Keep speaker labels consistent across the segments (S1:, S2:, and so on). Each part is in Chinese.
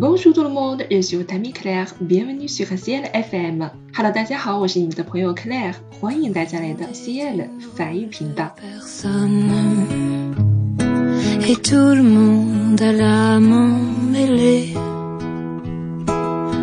S1: Bonjour tout le monde, je suis votre ami Claire. Bienvenue sur Ciel FM. Hello，大家好，我是你们的朋友 Claire，欢迎大家来到 Ciel 法语频道。
S2: personne et tout le monde a la mêlée.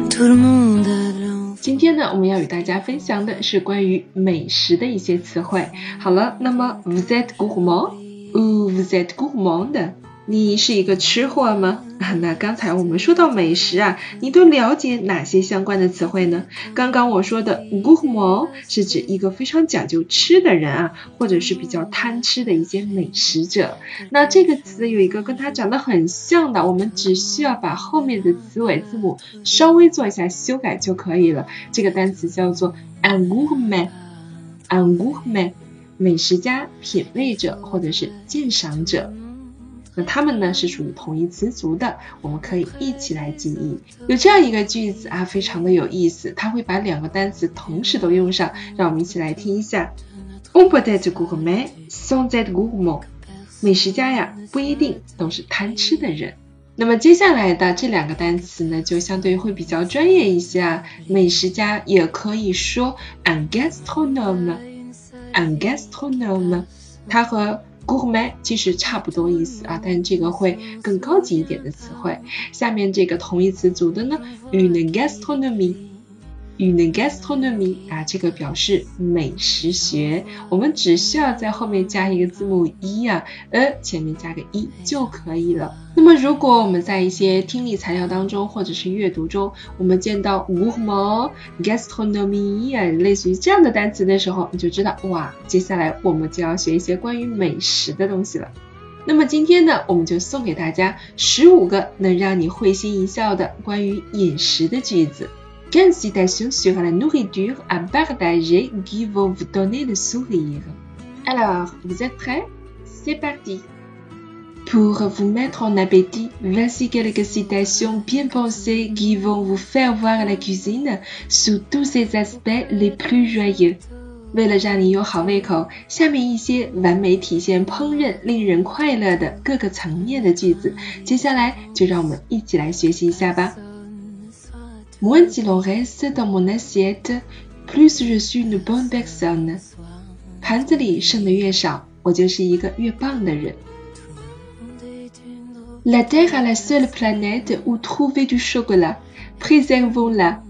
S2: Tout le monde a
S1: 今天呢，我们要与大家分享的是关于美食的一些词汇。好了，那么 vous êtes gourmand ou vous êtes gourmande？你是一个吃货吗？那刚才我们说到美食啊，你都了解哪些相关的词汇呢？刚刚我说的 gourmand 是指一个非常讲究吃的人啊，或者是比较贪吃的一些美食者。那这个词有一个跟它长得很像的，我们只需要把后面的词尾字母稍微做一下修改就可以了。这个单词叫做 un gourmet，un gourmet，美食家、品味者或者是鉴赏者。那它们呢是属于同一词族的，我们可以一起来记忆。有这样一个句子啊，非常的有意思，它会把两个单词同时都用上，让我们一起来听一下。On peut être gourmet sans être gourmand。美食家呀，不一定都是贪吃的人。那么接下来的这两个单词呢，就相对会比较专业一些啊。美食家也可以说 un gastronome，un gastronome，它和 gourmet 其实差不多意思啊，但这个会更高级一点的词汇。下面这个同义词组的呢，une gastronomie，une gastronomie 啊，这个表示美食学，我们只需要在后面加一个字母 e 啊，呃，前面加个 e 就可以了。那么如果我们在一些听力材料当中或者是阅读中，我们见到 gourmand、gastronomie 啊，类似于这样的单词的时候，你就知道哇，接下来我们就要学一些关于美食的东西了。那么今天呢，我们就送给大家十五个能让你会心一笑的关于饮食的句子。15 citations sur la nourriture à partager qui vont vous donner le sourire. Alors, vous êtes prêts C'est parti Pour vous mettre en appétit, voici quelques citations bien pensées qui vont vous faire voir la cuisine sous tous ses aspects les plus joyeux. 为了让你有好胃口，下面一些完美体现烹饪令人快乐的各个层面的句子，接下来就让我们一起来学习一下吧。 Moins il en reste dans mon assiette, plus je suis une bonne personne。盘子里剩的越少，我就是一个越棒的人。La Terre est la seule planète où trouver du chocolat. Préservons-la.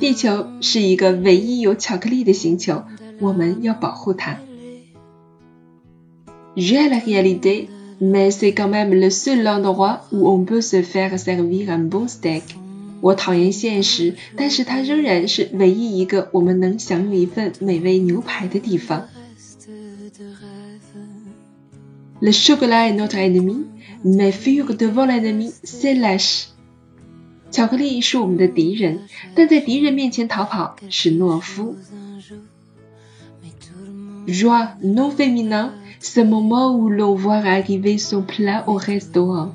S1: 地球是一个唯一有巧克力的星球，我们要保护它。J'ai la réalité, mais c'est quand même le seul endroit où on peut se faire servir un bon steak. 我讨厌现实，但是它仍然是唯一一个我们能享用一份美味牛排的地方。Le chocolat est notre ennemi, mais fuir devant l'ennemi, c'est lâche. 巧克力是我们的敌人，但在敌人面前逃跑是懦夫。Joie non féminin, ce moment où l'on voit arriver son plat au restaurant.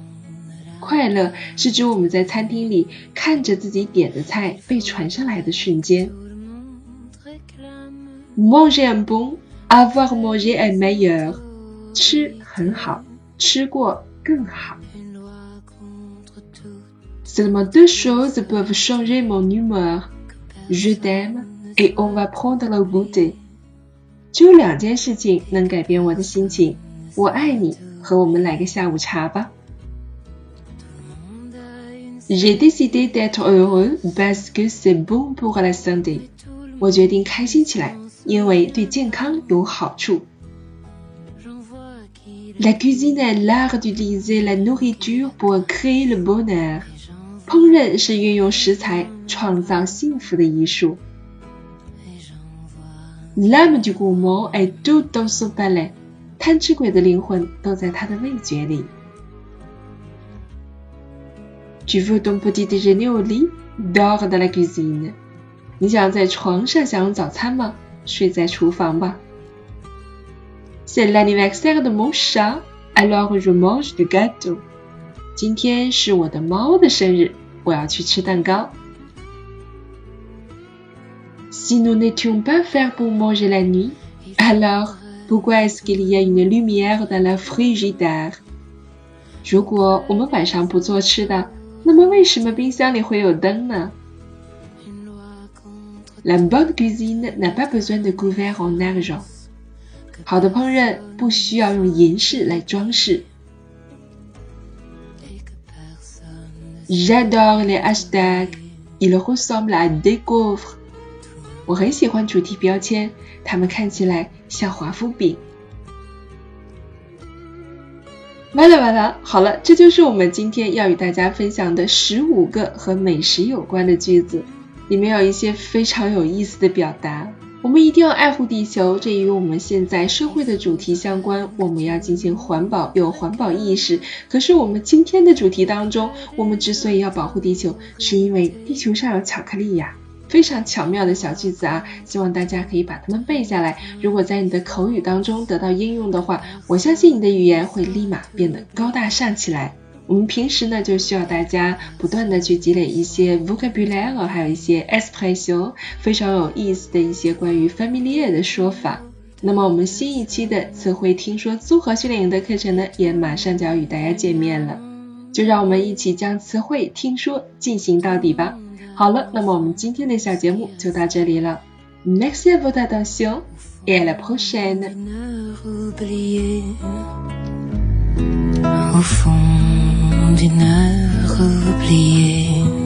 S1: 快乐是指我们在餐厅里看着自己点的菜被传上来的瞬间。Manger un bon, avoir mangé un meilleur. 吃很好，吃过更好。Seulement deux choses peuvent changer mon humeur. Je t'aime et on va prendre le goûter. 只有两件事情能改变我的心情，我爱你和我们来个下午茶吧。J'ai décidé d'être heureux parce que c'est bon pour la santé. 我决定开心起来，因为对健康有好处。La cuisine est l'art d'utiliser la nourriture pour créer le bonheur. 烹饪是运用食材创造幸福的艺术。L'âme du gourmand est toute dans son palais. 贪吃鬼的灵魂都在他的味觉里。 Tu veux ton petit déjeuner au lit? Dors dans la cuisine. 你想在床上享用早餐吗？睡在厨房吧。C'est l'anniversaire de mon chat, alors je mange du gâteau. 今天是我的猫的生日，我要去吃蛋糕。Si nous n'étions pas faits pour manger la nuit, alors pourquoi est-ce qu'il y a une lumière dans la frigidaire? 如果我们晚上不做吃的， 那么为什么冰箱里会有灯呢？La bonne cuisine n'a pas besoin de couverts en argent。好的烹饪不需要用银饰来装饰。J'adore les hashtags. Ils ressemblent à des gaufres. 我很喜欢主题标签，它们看起来像华夫饼。完了完了，好了，这就是我们今天要与大家分享的十五个和美食有关的句子，里面有一些非常有意思的表达。我们一定要爱护地球，这与我们现在社会的主题相关。我们要进行环保，有环保意识。可是我们今天的主题当中，我们之所以要保护地球，是因为地球上有巧克力呀。非常巧妙的小句子啊，希望大家可以把它们背下来。如果在你的口语当中得到应用的话，我相信你的语言会立马变得高大上起来。我们平时呢就需要大家不断的去积累一些 vocabulary，还有一些 expression，非常有意思的一些关于 familiar 的说法。那么我们新一期的词汇听说综合训练营的课程呢，也马上就要与大家见面了，就让我们一起将词汇听说进行到底吧。好了，那么我们今天的小节目就到这里了。Merci à votre attention et à la prochaine.
S2: Au fond d'une heure oubliée.